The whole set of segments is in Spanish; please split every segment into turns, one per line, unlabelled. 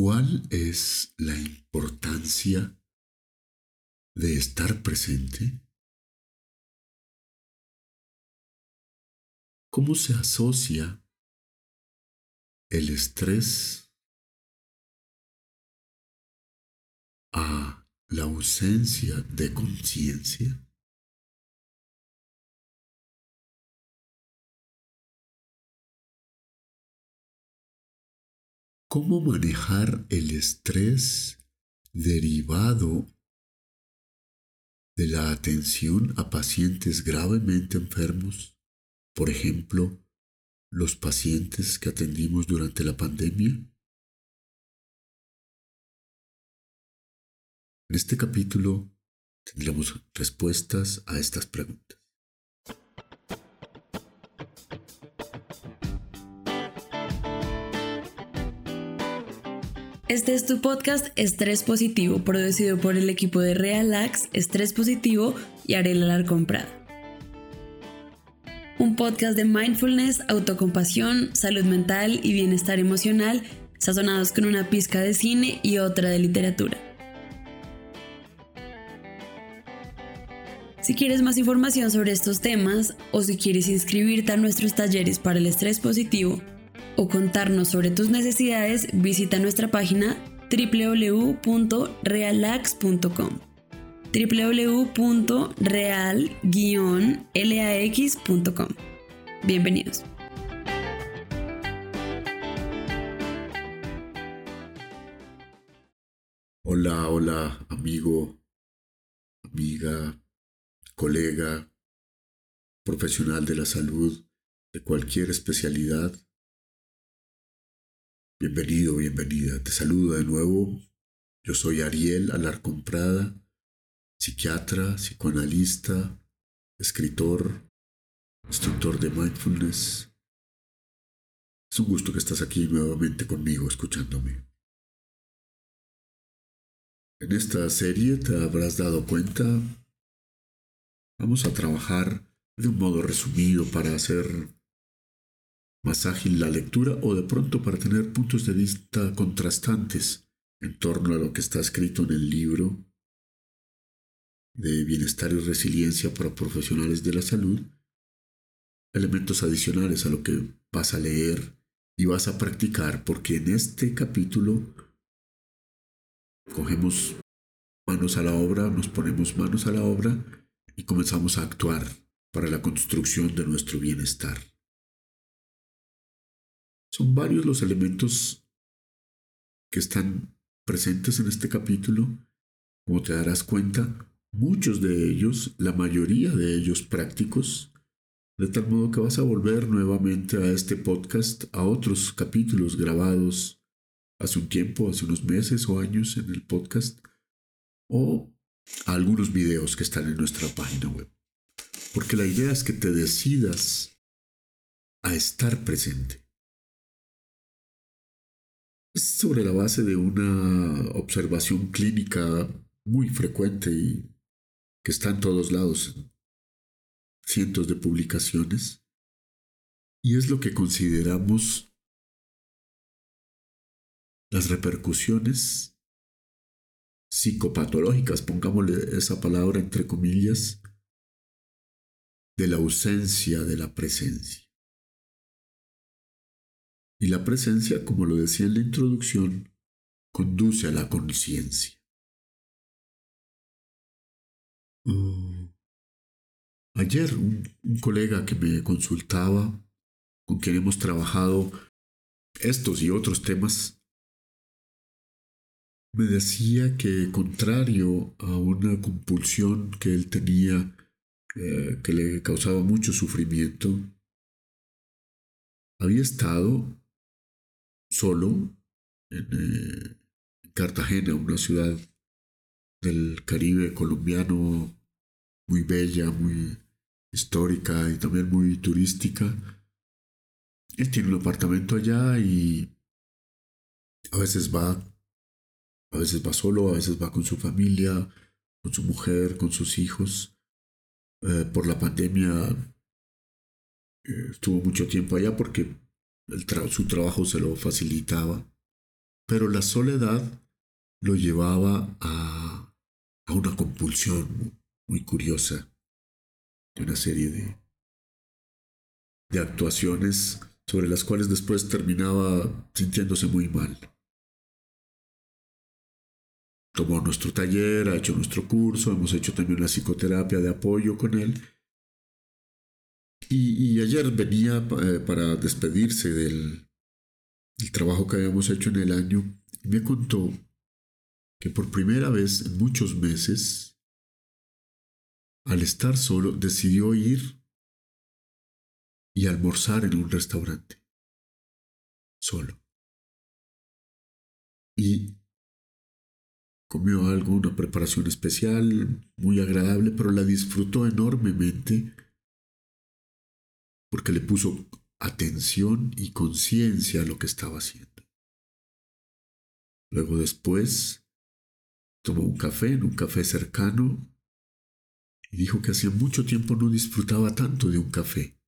¿Cuál es la importancia de estar presente? ¿Cómo se asocia el estrés a la ausencia de conciencia? ¿Cómo manejar el estrés derivado de la atención a pacientes gravemente enfermos? Por ejemplo, los pacientes que atendimos durante la pandemia. En este capítulo tendremos respuestas a estas preguntas.
Este es tu podcast Estrés Positivo, producido por el equipo de Realax, Estrés Positivo y Arela Alarcón Prada. Un podcast de mindfulness, autocompasión, salud mental y bienestar emocional, sazonados con una pizca de cine y otra de literatura. Si quieres más información sobre estos temas o si quieres inscribirte a nuestros talleres para el estrés positivo, o contarnos sobre tus necesidades, visita nuestra página www.realax.com www.real-lax.com Bienvenidos.
Hola, hola, amigo, amiga, colega, profesional de la salud, de cualquier especialidad Bienvenido, bienvenida. Te saludo de nuevo. Yo soy Ariel Alarcón Prada, psiquiatra, psicoanalista, escritor, instructor de mindfulness. Es un gusto que estás aquí nuevamente conmigo escuchándome. En esta serie te habrás dado cuenta, vamos a trabajar de un modo resumido para hacer más ágil la lectura o de pronto para tener puntos de vista contrastantes en torno a lo que está escrito en el libro de bienestar y resiliencia para profesionales de la salud, elementos adicionales a lo que vas a leer y vas a practicar, porque en este capítulo cogemos manos a la obra, nos ponemos manos a la obra y comenzamos a actuar para la construcción de nuestro bienestar. Son varios los elementos que están presentes en este capítulo. Como te darás cuenta, muchos de ellos, la mayoría de ellos prácticos, de tal modo que vas a volver nuevamente a este podcast, a otros capítulos grabados hace un tiempo, hace unos meses o años en el podcast, o a algunos videos que están en nuestra página web. Porque la idea es que te decidas a estar presente sobre la base de una observación clínica muy frecuente y que está en todos lados, cientos de publicaciones, y es lo que consideramos las repercusiones psicopatológicas, pongámosle esa palabra entre comillas, de la ausencia de la presencia. Y la presencia, como lo decía en la introducción, conduce a la conciencia. Mm. ayer un, colega que me consultaba, con quien hemos trabajado estos y otros temas, me decía que contrario a una compulsión que él tenía eh, que le causaba mucho sufrimiento, había estado solo eh, en Cartagena, una ciudad del Caribe colombiano muy bella, muy histórica y también muy turística. Él tiene un apartamento allá y a veces va, a veces va solo, a veces va con su familia, con su mujer, con sus hijos. Eh, por la pandemia eh, estuvo mucho tiempo allá porque su trabajo se lo facilitaba. pero la soledad lo llevaba a, a una compulsión muy curiosa de una serie de, de actuaciones sobre las cuales después terminaba sintiéndose muy mal. Tomó nuestro taller, ha hecho nuestro curso, hemos hecho también la psicoterapia de apoyo con él. Y, ayer venía eh, para despedirse del, del trabajo que habíamos hecho en el año y me contó que por primera vez en muchos meses, al estar solo, decidió ir y almorzar en un restaurante, solo. Y comió algo, una preparación especial, muy agradable, pero la disfrutó enormemente porque le puso atención y conciencia a lo que estaba haciendo. Luego después tomó un café en un café cercano y dijo que hacía mucho tiempo no disfrutaba tanto de un café,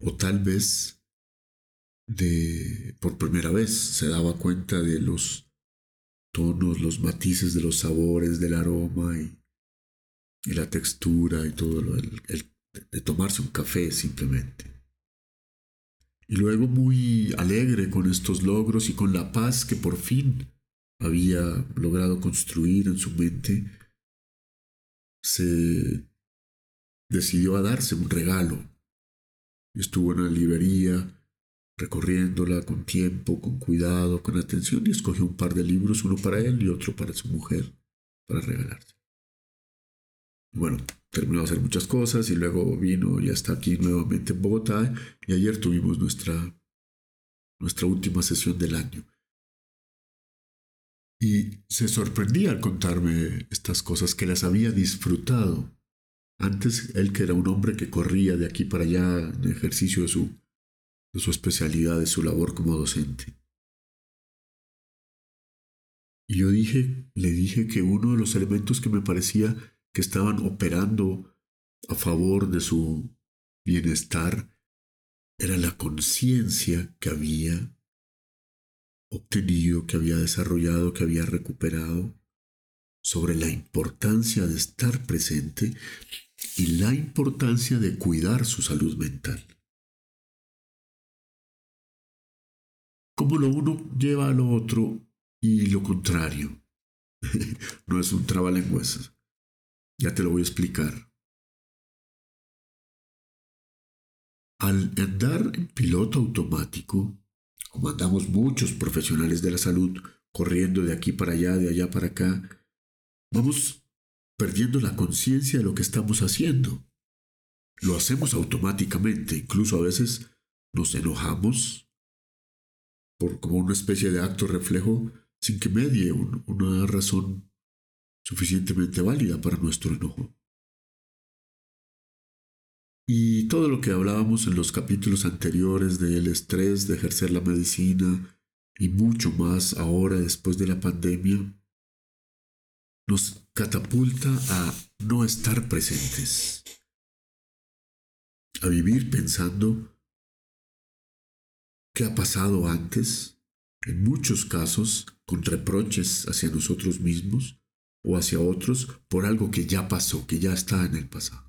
o tal vez de por primera vez se daba cuenta de los tonos, los matices de los sabores, del aroma y, la textura y todo lo de tomarse un café simplemente. Y luego muy alegre con estos logros y con la paz que por fin había logrado construir en su mente, se decidió a darse un regalo. Estuvo en la librería recorriéndola con tiempo, con cuidado, con atención y escogió un par de libros, uno para él y otro para su mujer, para regalarse. Bueno, terminó de hacer muchas cosas y luego vino y está aquí nuevamente en Bogotá y ayer tuvimos nuestra, nuestra última sesión del año. Y se sorprendía al contarme estas cosas que las había disfrutado. Antes él que era un hombre que corría de aquí para allá en ejercicio de su, de su especialidad, de su labor como docente. Y yo dije, le dije que uno de los elementos que me parecía que estaban operando a favor de su bienestar era la conciencia que había obtenido, que había desarrollado, que había recuperado sobre la importancia de estar presente y la importancia de cuidar su salud mental. Como lo uno lleva a lo otro y lo contrario. no es un trabalenguas. Ya te lo voy a explicar. Al andar en piloto automático, como muchos profesionales de la salud corriendo de aquí para allá, de allá para acá, vamos perdiendo la conciencia de lo que estamos haciendo. Lo hacemos automáticamente, incluso a veces nos enojamos por como una especie de acto reflejo sin que medie una razón suficientemente válida para nuestro enojo. Y todo lo que hablábamos en los capítulos anteriores del estrés, de ejercer la medicina y mucho más ahora después de la pandemia, nos catapulta a no estar presentes, a vivir pensando qué ha pasado antes, en muchos casos con reproches hacia nosotros mismos o hacia otros por algo que ya pasó, que ya está en el pasado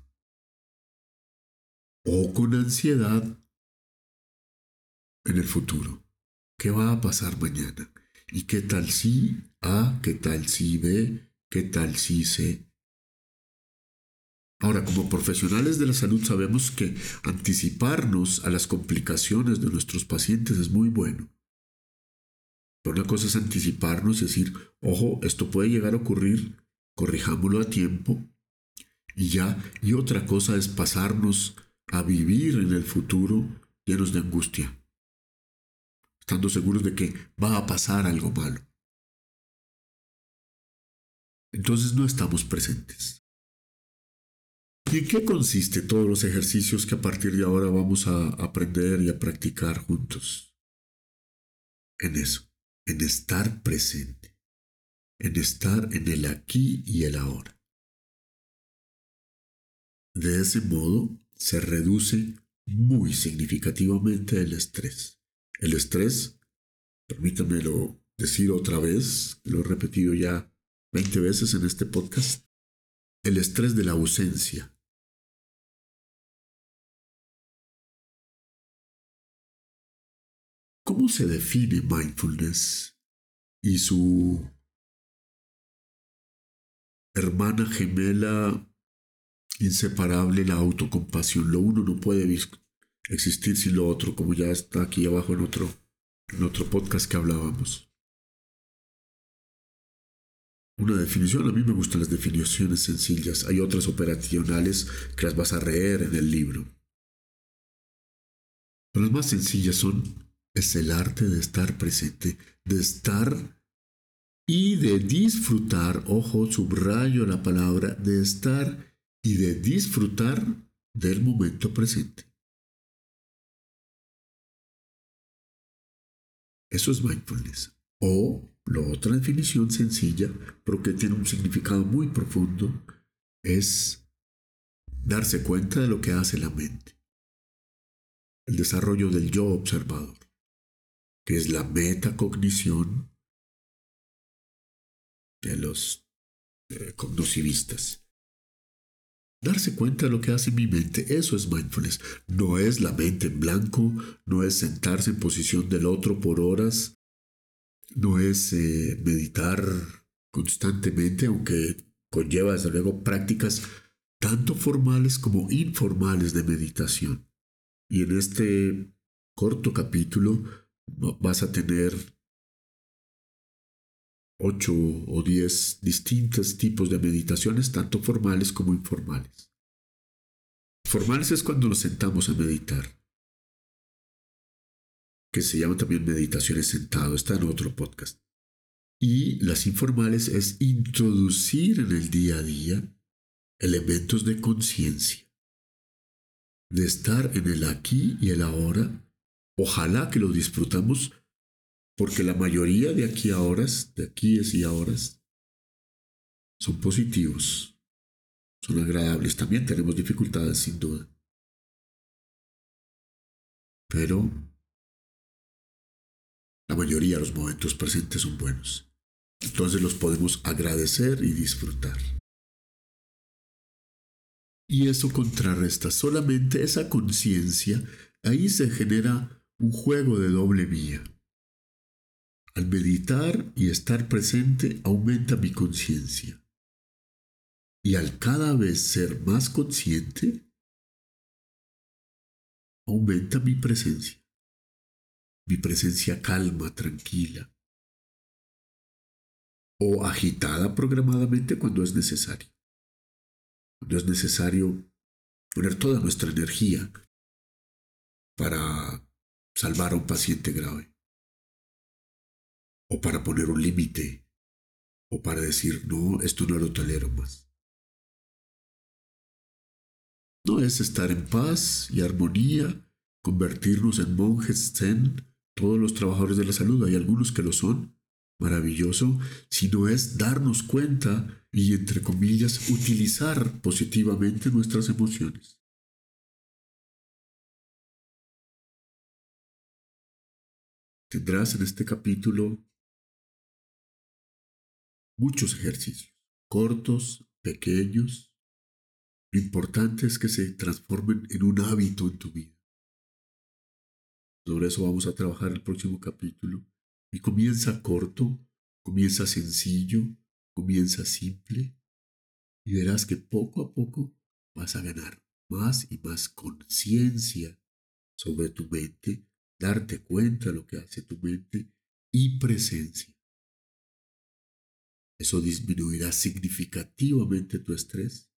o con ansiedad en el futuro. ¿Qué va a pasar mañana? ¿Y qué tal si A? ¿Qué tal si B? ¿Qué tal si C? Ahora, como profesionales de la salud sabemos que anticiparnos a las complicaciones de nuestros pacientes es muy bueno. Una cosa es anticiparnos y decir, ojo, esto puede llegar a ocurrir, corrijámoslo a tiempo y ya. Y otra cosa es pasarnos a vivir en el futuro llenos de angustia, estando seguros de que va a pasar algo malo. Entonces no estamos presentes. ¿Y en qué consiste todos los ejercicios que a partir de ahora vamos a aprender y a practicar juntos? En eso, en estar presente, en estar en el aquí y el ahora. De ese modo, se reduce muy significativamente el estrés. El estrés, permítanme lo decir otra vez, lo he repetido ya 20 veces en este podcast, el estrés de la ausencia. ¿Cómo se define mindfulness y su hermana gemela inseparable, la autocompasión? Lo uno no puede existir sin lo otro, como ya está aquí abajo en otro, en otro podcast que hablábamos. Una definición, a mí me gustan las definiciones sencillas, hay otras operacionales que las vas a leer en el libro. Pero las más sencillas son, es el arte de estar presente, de estar y de disfrutar, ojo, subrayo la palabra, de estar y de disfrutar del momento presente. Eso es mindfulness. O la otra definición sencilla, pero que tiene un significado muy profundo, es darse cuenta de lo que hace la mente. El desarrollo del yo observador, que es la metacognición de los eh. Darse cuenta de lo que hace mi mente, eso es mindfulness. No es la mente en blanco, no es sentarse en posición del otro por horas no es eh, meditar constantemente, aunque conlleva desde luego prácticas tanto formales como informales de meditación. Y en este corto capítulo vas a tener ocho o diez distintos tipos de meditaciones, tanto formales como informales. Formales es cuando nos sentamos a meditar que se llama también meditaciones sentado, está en otro podcast. Y las informales es introducir en el día a día elementos de conciencia, de estar en el aquí y el ahora. Ojalá que lo disfrutamos, porque la mayoría de aquí a horas, de aquí y ahora, son positivos, son agradables. También tenemos dificultades, sin duda. Pero la mayoría de los momentos presentes son buenos. Entonces los podemos agradecer y disfrutar. Y eso contrarresta solamente esa conciencia. Ahí se genera un juego de doble vía. Al meditar y estar presente aumenta mi conciencia. Y al cada vez ser más consciente, aumenta mi presencia mi presencia calma, tranquila, o agitada programadamente cuando es necesario. Cuando es necesario poner toda nuestra energía para salvar a un paciente grave, o para poner un límite, o para decir, no, esto no lo tolero más. No es estar en paz y armonía, convertirnos en monjes zen todos los trabajadores de la salud, hay algunos que lo son, maravilloso, sino es darnos cuenta y, entre comillas, utilizar positivamente nuestras emociones. Tendrás en este capítulo muchos ejercicios, cortos, pequeños. Lo importante es que se transformen en un hábito en tu vida. Sobre eso vamos a trabajar el próximo capítulo. Y comienza corto, comienza sencillo, comienza simple. Y verás que poco a poco vas a ganar más y más conciencia sobre tu mente, darte cuenta de lo que hace tu mente y presencia. Eso disminuirá significativamente tu estrés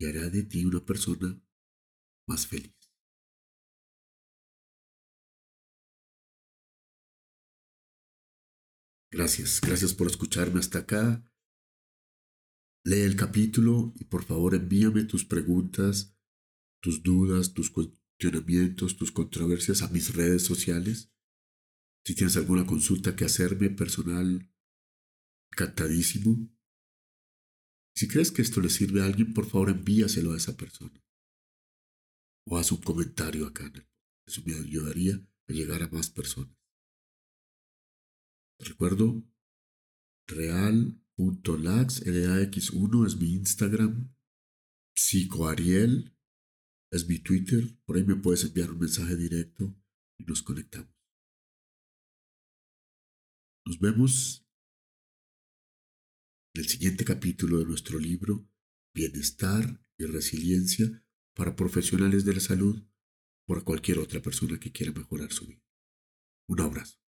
y hará de ti una persona más feliz. Gracias, gracias por escucharme hasta acá. Lee el capítulo y por favor envíame tus preguntas, tus dudas, tus cuestionamientos, tus controversias a mis redes sociales. Si tienes alguna consulta que hacerme personal, encantadísimo. Si crees que esto le sirve a alguien, por favor envíaselo a esa persona. O haz un comentario acá. Eso me ayudaría a llegar a más personas. Recuerdo, real.lax, LAX1 es mi Instagram, psicoariel es mi Twitter, por ahí me puedes enviar un mensaje directo y nos conectamos. Nos vemos en el siguiente capítulo de nuestro libro Bienestar y Resiliencia para profesionales de la salud por cualquier otra persona que quiera mejorar su vida. Un abrazo.